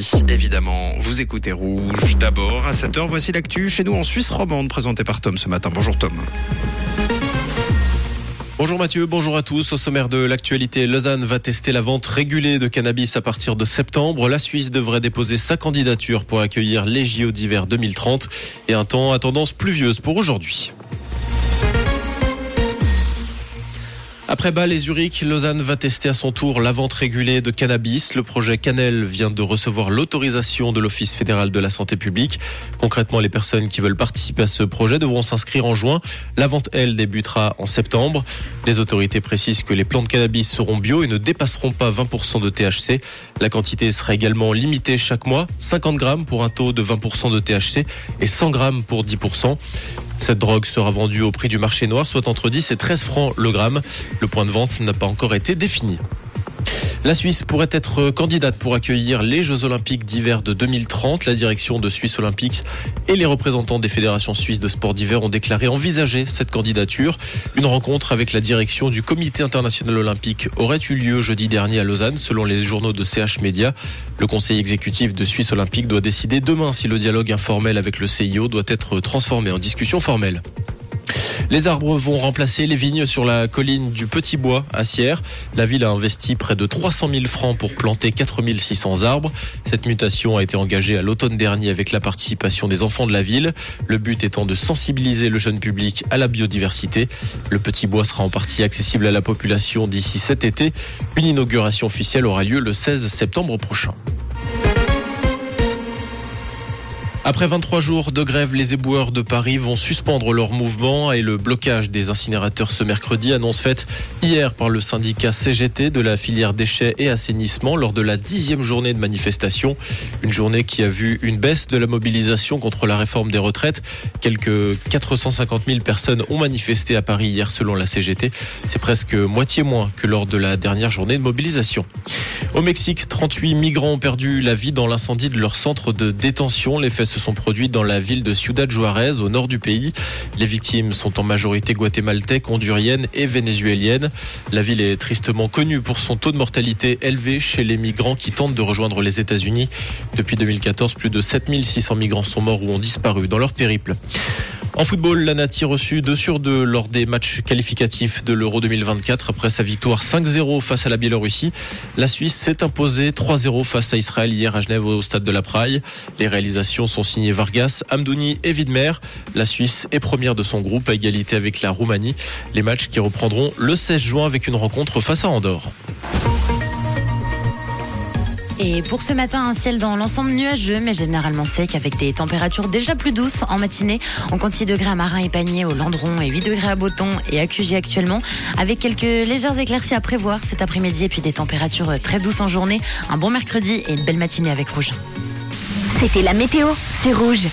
lundi. Évidemment, vous écoutez Rouge. D'abord, à 7h, voici l'actu chez nous en Suisse romande, présenté par Tom ce matin. Bonjour Tom. Bonjour Mathieu, bonjour à tous. Au sommaire de l'actualité, Lausanne va tester la vente régulée de cannabis à partir de septembre. La Suisse devrait déposer sa candidature pour accueillir les JO d'hiver 2030 et un temps à tendance pluvieuse pour aujourd'hui. Après Bâle et Zurich, Lausanne va tester à son tour la vente régulée de cannabis. Le projet Canel vient de recevoir l'autorisation de l'Office fédéral de la santé publique. Concrètement, les personnes qui veulent participer à ce projet devront s'inscrire en juin. La vente, elle, débutera en septembre. Les autorités précisent que les plants de cannabis seront bio et ne dépasseront pas 20% de THC. La quantité sera également limitée chaque mois, 50 grammes pour un taux de 20% de THC et 100 grammes pour 10%. Cette drogue sera vendue au prix du marché noir, soit entre 10 et 13 francs le gramme. Le point de vente n'a pas encore été défini. La Suisse pourrait être candidate pour accueillir les Jeux Olympiques d'hiver de 2030. La direction de Suisse Olympique et les représentants des fédérations suisses de sport d'hiver ont déclaré envisager cette candidature. Une rencontre avec la direction du Comité international olympique aurait eu lieu jeudi dernier à Lausanne, selon les journaux de CH Media. Le conseil exécutif de Suisse Olympique doit décider demain si le dialogue informel avec le CIO doit être transformé en discussion formelle. Les arbres vont remplacer les vignes sur la colline du Petit Bois à Sierre. La ville a investi près de 300 000 francs pour planter 4600 arbres. Cette mutation a été engagée à l'automne dernier avec la participation des enfants de la ville. Le but étant de sensibiliser le jeune public à la biodiversité. Le Petit Bois sera en partie accessible à la population d'ici cet été. Une inauguration officielle aura lieu le 16 septembre prochain. Après 23 jours de grève, les éboueurs de Paris vont suspendre leur mouvement et le blocage des incinérateurs ce mercredi, annonce faite hier par le syndicat CGT de la filière déchets et assainissement lors de la dixième journée de manifestation. Une journée qui a vu une baisse de la mobilisation contre la réforme des retraites. Quelques 450 000 personnes ont manifesté à Paris hier selon la CGT. C'est presque moitié moins que lors de la dernière journée de mobilisation. Au Mexique, 38 migrants ont perdu la vie dans l'incendie de leur centre de détention. Les faits se sont produits dans la ville de Ciudad Juarez, au nord du pays. Les victimes sont en majorité guatémaltèques, honduriennes et vénézuéliennes. La ville est tristement connue pour son taux de mortalité élevé chez les migrants qui tentent de rejoindre les États-Unis. Depuis 2014, plus de 7600 migrants sont morts ou ont disparu dans leur périple. En football, la Nati reçu 2 sur 2 lors des matchs qualificatifs de l'Euro 2024 après sa victoire 5-0 face à la Biélorussie. La Suisse s'est imposée 3-0 face à Israël hier à Genève au stade de la Praille. Les réalisations sont signées Vargas, Amdouni et Widmer. La Suisse est première de son groupe à égalité avec la Roumanie. Les matchs qui reprendront le 16 juin avec une rencontre face à Andorre. Et pour ce matin, un ciel dans l'ensemble nuageux, mais généralement sec, avec des températures déjà plus douces en matinée. On compte 6 degrés à Marin et Panier, au Landron, et 8 degrés à Boton et à QG actuellement, avec quelques légères éclaircies à prévoir cet après-midi, et puis des températures très douces en journée. Un bon mercredi et une belle matinée avec Rouge. C'était la météo, c'est Rouge.